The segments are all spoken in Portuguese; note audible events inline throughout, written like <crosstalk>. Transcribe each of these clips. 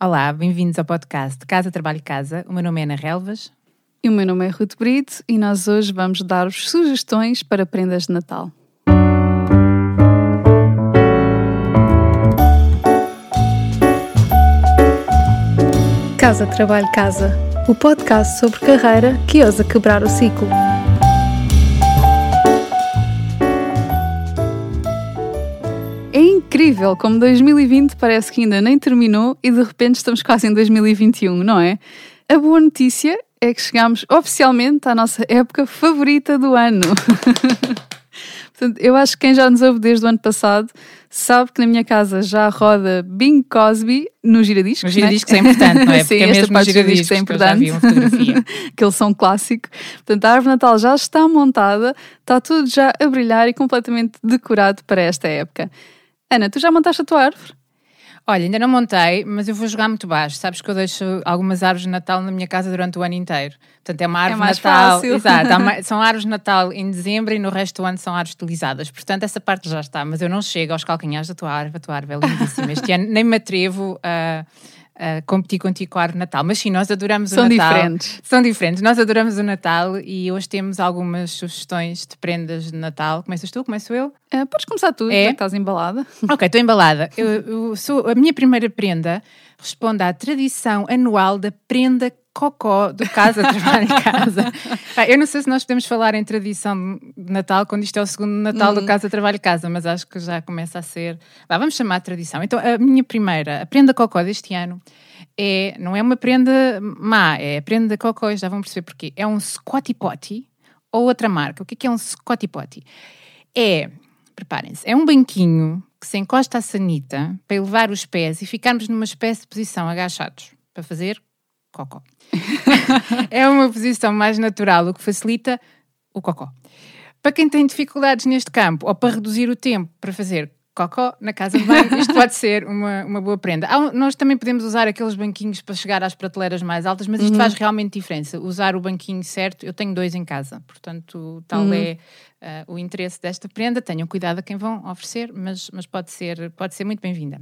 Olá, bem-vindos ao podcast Casa Trabalho Casa. O meu nome é Ana Relvas. E o meu nome é Ruth Brito e nós hoje vamos dar-vos sugestões para prendas de Natal. Casa Trabalho Casa, o podcast sobre carreira que ousa quebrar o ciclo. Incrível como 2020 parece que ainda nem terminou e de repente estamos quase em 2021, não é? A boa notícia é que chegamos oficialmente à nossa época favorita do ano. <laughs> Portanto, eu acho que quem já nos ouve desde o ano passado sabe que na minha casa já roda Bing Cosby no giradiscos. No giradiscos né? é importante, não é? <laughs> Sim, Porque é mesmo parte giradiscos é importante. <laughs> que eles são clássico. Portanto, a árvore Natal já está montada, está tudo já a brilhar e completamente decorado para esta época. Ana, tu já montaste a tua árvore? Olha, ainda não montei, mas eu vou jogar muito baixo. Sabes que eu deixo algumas árvores de Natal na minha casa durante o ano inteiro. Portanto, é uma árvore é mais Natal. Fácil. Exato, <laughs> são árvores de Natal em dezembro e no resto do ano são árvores utilizadas. Portanto, essa parte já está. Mas eu não chego aos calcanhares da tua árvore. A tua árvore é lindíssima. Este ano nem me atrevo a. Uh, uh, competir contigo com a árvore Natal. Mas sim, nós adoramos São o Natal. São diferentes. São diferentes. Nós adoramos o Natal e hoje temos algumas sugestões de prendas de Natal. Começas tu? Começo eu? Uh, podes começar tu, é? já que estás embalada. Ok, estou embalada. Eu, eu sou, a minha primeira prenda responde à tradição anual da prenda cocó do Casa Trabalho em Casa. <laughs> eu não sei se nós podemos falar em tradição de Natal quando isto é o segundo Natal uhum. do Casa Trabalho Casa, mas acho que já começa a ser. vamos chamar de tradição. Então, a minha primeira, a prenda cocó deste ano, é, não é uma prenda má, é a prenda cocó, já vão perceber porquê. É um Scotty Potty ou outra marca. O que é, é um Scotty Potty? É, preparem-se, é um banquinho que se encosta à sanita para elevar os pés e ficarmos numa espécie de posição agachados para fazer cocó. <laughs> é uma posição mais natural, o que facilita o cocó. Para quem tem dificuldades neste campo ou para reduzir o tempo para fazer cocó na casa de banho, isto pode ser uma, uma boa prenda. Há, nós também podemos usar aqueles banquinhos para chegar às prateleiras mais altas, mas isto uhum. faz realmente diferença. Usar o banquinho certo, eu tenho dois em casa, portanto, tal uhum. é uh, o interesse desta prenda. Tenham cuidado a quem vão oferecer, mas, mas pode, ser, pode ser muito bem-vinda.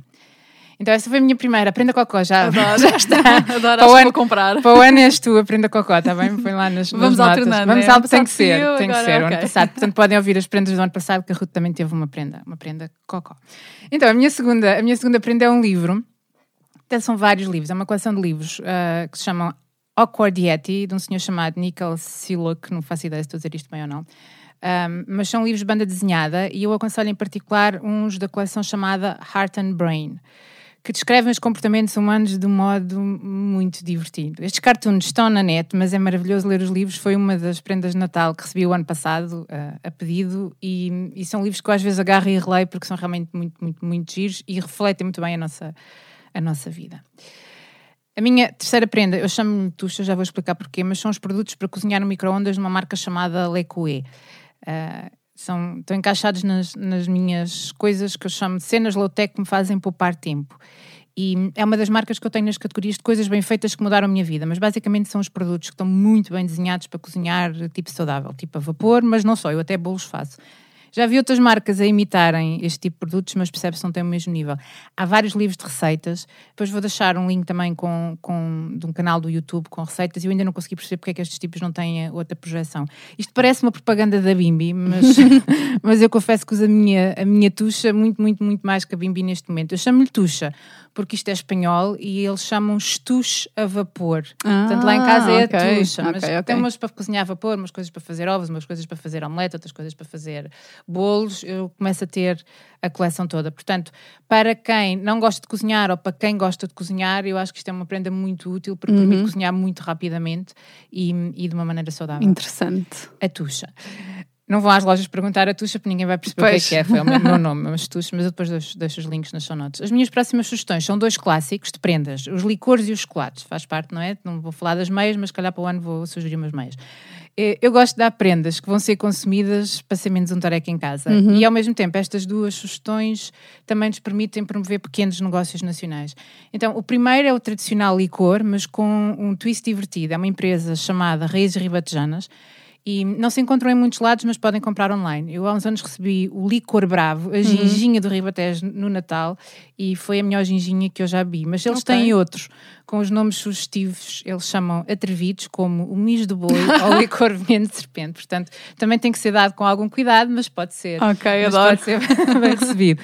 Então essa foi a minha primeira, aprenda cocó, já, Adoro. <laughs> já está. <laughs> Adoro, para o ano, vou comprar. Para o ano és tu, aprenda cocó, está bem? Põe lá nas, Vamos nas alternando. Vamos é? alternando, tem que ser, tem agora, que ser, okay. o ano passado. Portanto, podem ouvir as prendas do ano passado, que a Ruth também teve uma prenda, uma prenda cocó. Então, a minha segunda, a minha segunda prenda é um livro, até são vários livros, é uma coleção de livros uh, que se chamam Awkward Yeti, de um senhor chamado Nicholas Siluk, não faço ideia se estou a dizer isto bem ou não. Um, mas são livros de banda desenhada e eu aconselho em particular uns da coleção chamada Heart and Brain que descrevem os comportamentos humanos de um modo muito divertido. Estes cartoons estão na net, mas é maravilhoso ler os livros. Foi uma das prendas de Natal que recebi o ano passado, uh, a pedido, e, e, são livros que eu às vezes agarro e releio porque são realmente muito, muito, muito giros e refletem muito bem a nossa, a nossa vida. A minha terceira prenda, eu chamo-lhe tuxa, já vou explicar porquê, mas são os produtos para cozinhar no micro-ondas de uma marca chamada Le Coué. Uh, são, estão encaixados nas, nas minhas coisas que eu chamo de cenas low-tech que me fazem poupar tempo. E é uma das marcas que eu tenho nas categorias de coisas bem feitas que mudaram a minha vida, mas basicamente são os produtos que estão muito bem desenhados para cozinhar tipo saudável, tipo a vapor, mas não só, eu até bolos faço. Já vi outras marcas a imitarem este tipo de produtos, mas percebe-se não tem o mesmo nível. Há vários livros de receitas, depois vou deixar um link também com, com, de um canal do YouTube com receitas e eu ainda não consegui perceber porque é que estes tipos não têm outra projeção. Isto parece uma propaganda da Bimbi, mas, <laughs> mas eu confesso que uso a minha, a minha tucha muito, muito, muito mais que a Bimbi neste momento. Eu chamo-lhe tucha, porque isto é espanhol e eles chamam estuche a vapor. Ah, Portanto, lá em casa é okay, a tucha, mas okay, okay. tem umas para cozinhar a vapor, umas coisas para fazer ovos, umas coisas para fazer omelete, outras coisas para fazer bolos. Eu começo a ter a coleção toda. Portanto, para quem não gosta de cozinhar ou para quem gosta de cozinhar, eu acho que isto é uma prenda muito útil porque uhum. permite cozinhar muito rapidamente e, e de uma maneira saudável. Interessante. A tucha. Não vão às lojas perguntar a Tuxa, porque ninguém vai perceber pois. o que é que é. Foi o <laughs> meu nome, mas Tuxa, mas eu depois deixo, deixo, os links nas show notes. As minhas próximas sugestões são dois clássicos de prendas: os licores e os chocolates. Faz parte, não é? Não vou falar das meias, mas calhar para o ano vou sugerir umas meias. Eh, eu gosto de dar prendas que vão ser consumidas para ser menos um tareco em casa. Uhum. E ao mesmo tempo, estas duas sugestões também nos permitem promover pequenos negócios nacionais. Então, o primeiro é o tradicional licor, mas com um twist divertido. É uma empresa chamada Raízes Ribatejanas E não se encontram em muitos lados, mas podem comprar online. Eu há uns anos recebi o licor bravo, a ginginha do Ribatejo no Natal, e foi a melhor ginginha que eu já vi. Mas eles Ok. têm outros, com os nomes sugestivos, eles chamam atrevidos, como o mijo do boi <laughs> ou licor veneno de serpente. Portanto, também tem que ser dado com algum cuidado, mas pode ser. Ok, mas adoro. pode ser <laughs> bem recebido.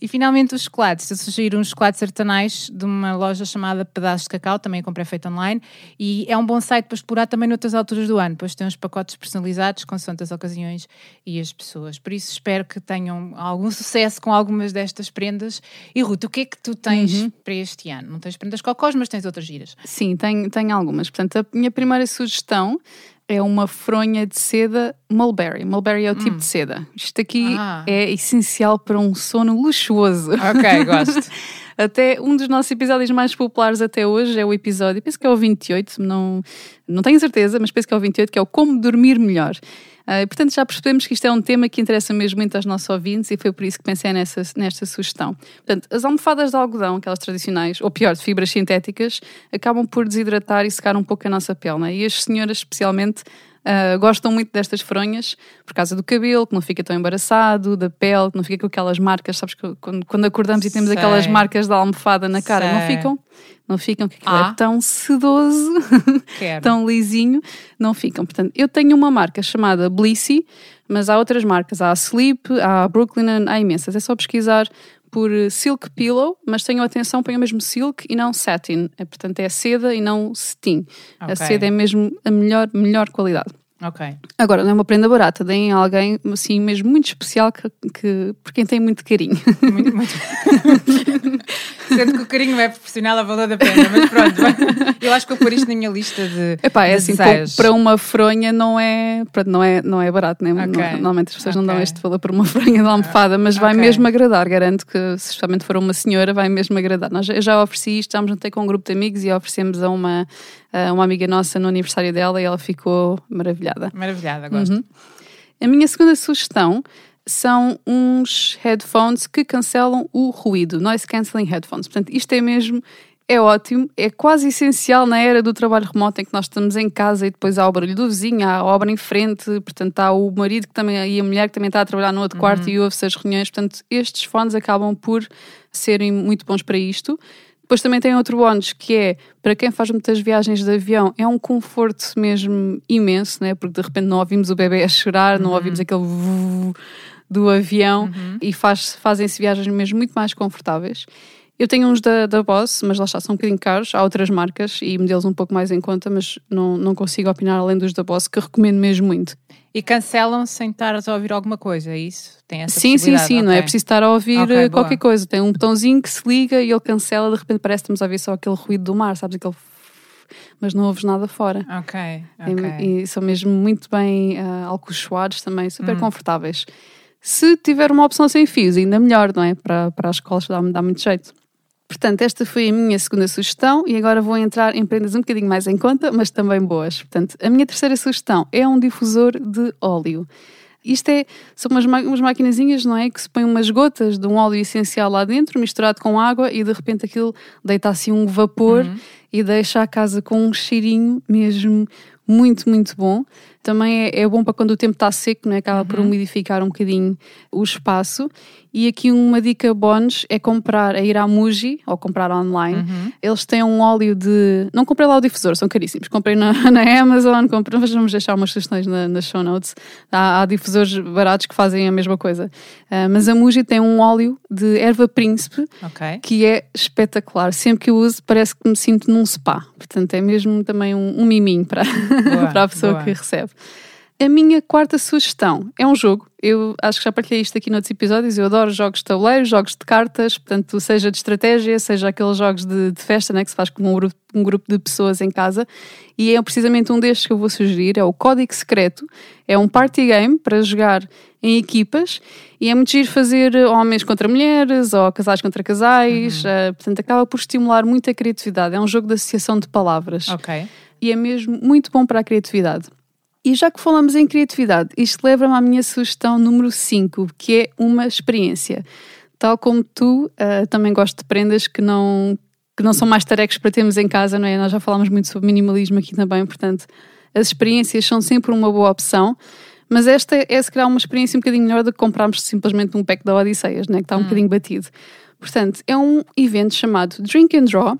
E finalmente os chocolates. Eu sugiro uns chocolates artesanais de uma loja chamada Pedaços de Cacau, também comprei feito online. E é um bom site para explorar também noutras alturas do ano, pois tem uns pacotes personalizados consoante as ocasiões e as pessoas. Por isso espero que tenham algum sucesso com algumas destas prendas. E Ruth, o que é que tu tens para este ano? Não tens prendas cocós, mas tens outras giras. Sim, tenho, tenho algumas. Portanto, a minha primeira sugestão é uma fronha de seda mulberry. Mulberry é o tipo de seda. Isto aqui Ah. é essencial para um sono luxuoso. Ok, <laughs> gosto. Até um dos nossos episódios mais populares até hoje é o episódio, penso que é o 28, não, não tenho certeza, mas penso que é o 28, que é o Como Dormir Melhor. E, portanto, já percebemos que isto é um tema que interessa mesmo muito aos nossos ouvintes e foi por isso que pensei nessa, nesta sugestão. Portanto, as almofadas de algodão, aquelas tradicionais, ou pior, de fibras sintéticas, acabam por desidratar e secar um pouco a nossa pele. Né? E as senhoras, especialmente, ah, gostam muito destas fronhas por causa do cabelo, que não fica tão embaraçado, da pele, que não fica com aquelas marcas, sabes, que quando, quando acordamos e temos Sei. aquelas marcas da almofada na cara, não Sei. ficam? Não ficam, que aquilo Ah. é tão sedoso, <laughs> tão lisinho, não ficam. Portanto, eu tenho uma marca chamada Blissy, mas há outras marcas, há a Sleep, há a Brooklyn, há imensas. É só pesquisar por Silk Pillow, mas tenham atenção, ponham mesmo Silk e não Satin. É, portanto, é seda e não cetim. A Ok. seda é mesmo a melhor, melhor qualidade. Ok. Agora, não é uma prenda barata, deem a alguém assim mesmo muito especial que, que, por quem tem muito carinho. Muito, muito. <laughs> Sendo que o carinho é proporcional ao valor da prenda, mas pronto. Eu acho que vou pôr isto na minha lista de, Epá, é de assim, desejos. para uma fronha não é, pronto, não é, não é barato, né? Ok. Não- Normalmente as pessoas não dão este valor por uma fronha de almofada, mas vai Ok. mesmo agradar, garanto que se especialmente for uma senhora, vai mesmo agradar. Nós, eu já ofereci isto, já me juntei com um grupo de amigos e oferecemos a uma, a uma amiga nossa no aniversário dela e ela ficou maravilhada. Maravilhada, gosto. Uhum. A minha segunda sugestão são uns headphones que cancelam o ruído, noise cancelling headphones. Portanto, isto é mesmo, é ótimo, é quase essencial na era do trabalho remoto em que nós estamos em casa e depois há o barulho do vizinho, há a obra em frente, portanto há o marido que também, e a mulher que também está a trabalhar no outro quarto e ouve-se as reuniões. Portanto, estes fones acabam por serem muito bons para isto. Depois também tem outro bónus que é para quem faz muitas viagens de avião, é um conforto mesmo imenso, né? porque de repente não ouvimos o bebê a chorar, não ouvimos aquele do avião e faz, fazem-se viagens mesmo muito mais confortáveis. Eu tenho uns da, da Boss, mas lá está, são um bocadinho caros. Há outras marcas e modelos um pouco mais em conta, mas não, não consigo opinar além dos da Boss, que recomendo mesmo muito. E cancelam sem estar a ouvir alguma coisa, é isso? Tem essa Sim, sim, sim, não é preciso estar a ouvir Ok, eh, boa. qualquer coisa. Tem um botãozinho que se liga e ele cancela, de repente parece que estamos a ouvir só aquele ruído do mar, sabes? Aquele. Mas não ouves nada fora. Ok, E-. E, são mesmo muito bem ah, alcochoados também, Hum. super confortáveis. Se tiver uma opção sem fios, ainda melhor, não é? Para, para as escolas dá, dá muito jeito. Portanto, esta foi a minha segunda sugestão e agora vou entrar em prendas um bocadinho mais em conta, mas também boas. Portanto, a minha terceira sugestão é um difusor de óleo. Isto é, são umas, ma- umas maquinazinhas, não é? Que se põem umas gotas de um óleo essencial lá dentro, misturado com água, e de repente aquilo deita assim um vapor e deixa a casa com um cheirinho mesmo muito, muito bom. Também é, é bom para quando o tempo está seco, não é? acaba por umidificar um bocadinho o espaço. E aqui uma dica bónus é comprar, é ir à Muji ou comprar online. Eles têm um óleo de. Não comprei lá o difusor, são caríssimos. Comprei na, <laughs> na Amazon, comprei, mas vamos deixar umas sugestões na, nas show notes. Há, há difusores baratos que fazem a mesma coisa. Ah, mas a Muji tem um óleo de erva príncipe Ok. que é espetacular. Sempre que eu uso, parece que me sinto num spa. Portanto, é mesmo também um, um miminho para, <laughs> Boa, para a pessoa boa. que recebe. A minha quarta sugestão é um jogo. Eu acho que já partilhei isto aqui noutros episódios. Eu adoro jogos de tabuleiro, jogos de cartas, portanto, seja de estratégia, seja aqueles jogos de, de festa, né, que se faz com um grupo, um grupo de pessoas em casa. E é precisamente um destes que eu vou sugerir: é o Código Secreto. É um party game para jogar em equipas e é muito giro fazer homens contra mulheres ou casais contra casais. eh, portanto, acaba por estimular muito a criatividade. É um jogo de associação de palavras Ok. e é mesmo muito bom para a criatividade. E já que falamos em criatividade, isto leva-me à minha sugestão número 5, que é uma experiência. Tal como tu, ah, também gosto de prendas que não, que não são mais tarecas para termos em casa, não é? Nós já falámos muito sobre minimalismo aqui também, portanto, as experiências são sempre uma boa opção. Mas esta é, se calhar, uma experiência um bocadinho melhor do que comprarmos simplesmente um pack da Odisseias, né? que está um hum. bocadinho batido. Portanto, é um evento chamado Drink and Draw.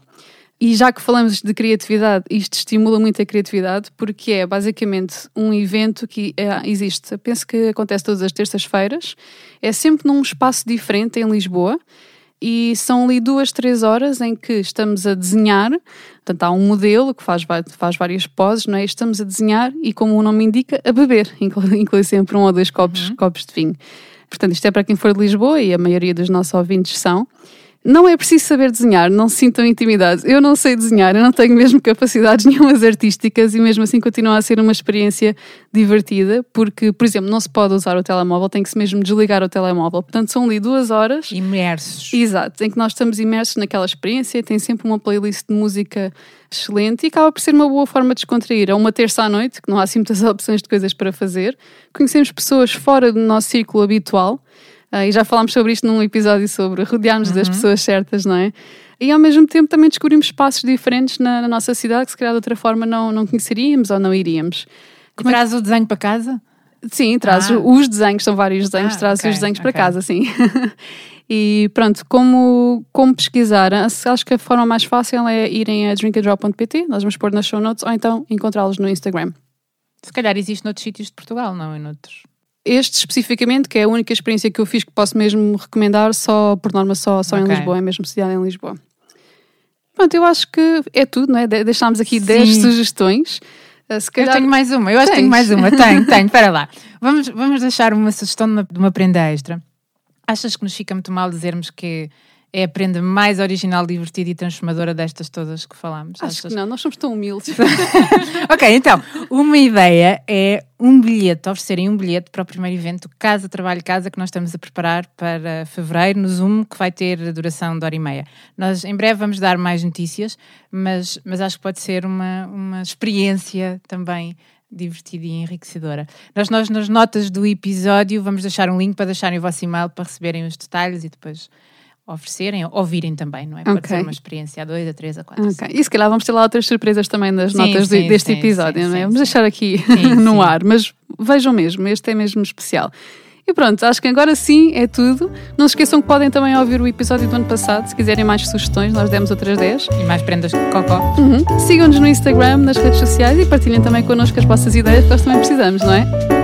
E já que falamos de criatividade, isto estimula muito a criatividade, porque é basicamente um evento que é, existe, penso que acontece todas as terças-feiras, é sempre num espaço diferente em Lisboa e são ali duas, três horas em que estamos a desenhar. Portanto, há um modelo que faz, faz várias poses, não é? Estamos a desenhar e, como o nome indica, a beber, <laughs> inclui, inclui sempre um ou dois copos, uhum. copos de vinho. Portanto, isto é para quem for de Lisboa e a maioria dos nossos ouvintes são. Não é preciso saber desenhar, não se sintam intimidados. Eu não sei desenhar, eu não tenho mesmo capacidades <laughs> nenhumas artísticas e mesmo assim continua a ser uma experiência divertida, porque, por exemplo, não se pode usar o telemóvel, tem que se mesmo desligar o telemóvel. Portanto, são ali duas horas. Imersos. Exato, em que nós estamos imersos naquela experiência, tem sempre uma playlist de música excelente e acaba por ser uma boa forma de descontrair. É uma terça à noite, que não há assim muitas <laughs> opções de coisas para fazer. Conhecemos pessoas fora do nosso círculo habitual e já falámos sobre isto num episódio sobre rodearmos uhum. das pessoas certas, não é? E ao mesmo tempo também descobrimos espaços diferentes na, na, nossa cidade que se calhar de outra forma não, não conheceríamos ou não iríamos. Como traz é o desenho para casa? Sim, traz ah. os desenhos, são vários desenhos, ah, traz okay, os desenhos okay. para casa, sim. <laughs> e pronto, como, como pesquisar? Acho que a forma mais fácil é irem a drinkadrop.pt, nós vamos pôr nas show notes, ou então encontrá-los no Instagram. Se calhar existe noutros sítios de Portugal, não em noutros. Este especificamente, que é a única experiência que eu fiz que posso mesmo recomendar, só por norma só, só okay. em Lisboa, é mesmo sediada em Lisboa. Pronto, eu acho que é tudo, não é? Deixámos aqui 10 sugestões. Eh, se calhar... Eu tenho mais uma, eu acho que tenho mais uma. Tenho, <laughs> tenho, espera lá. Vamos, vamos deixar uma sugestão de uma, de uma prenda extra. Achas que nos fica muito mal dizermos que é a prenda mais original, divertida e transformadora destas todas que falámos. Acho Achas? que não, nós somos tão humildes. <laughs> ok, então, uma ideia é um bilhete, oferecerem um bilhete para o primeiro evento Casa Trabalho Casa que nós estamos a preparar para fevereiro no Zoom, que vai ter a duração de hora e meia. Nós em breve vamos dar mais notícias, mas, mas acho que pode ser uma, uma experiência também divertida e enriquecedora. Nós, nós, nas notas do episódio, vamos deixar um link para deixarem o vosso e-mail para receberem os detalhes e depois oferecerem, ouvirem também, não é? Pode okay. ser uma experiência a dois, a três, a quatro. Okay. E se calhar vamos ter lá outras surpresas também nas sim, notas sim, deste sim, episódio, não é? Vamos deixar aqui <laughs> no ar, mas vejam mesmo, este é mesmo especial. E pronto, acho que agora sim é tudo. Não se esqueçam que podem também ouvir o episódio do ano passado, se quiserem mais sugestões, nós demos outras 10. E mais prendas de cocó. Uhum. Sigam-nos no Instagram, nas redes sociais e partilhem também connosco as vossas ideias, que nós também precisamos, não é?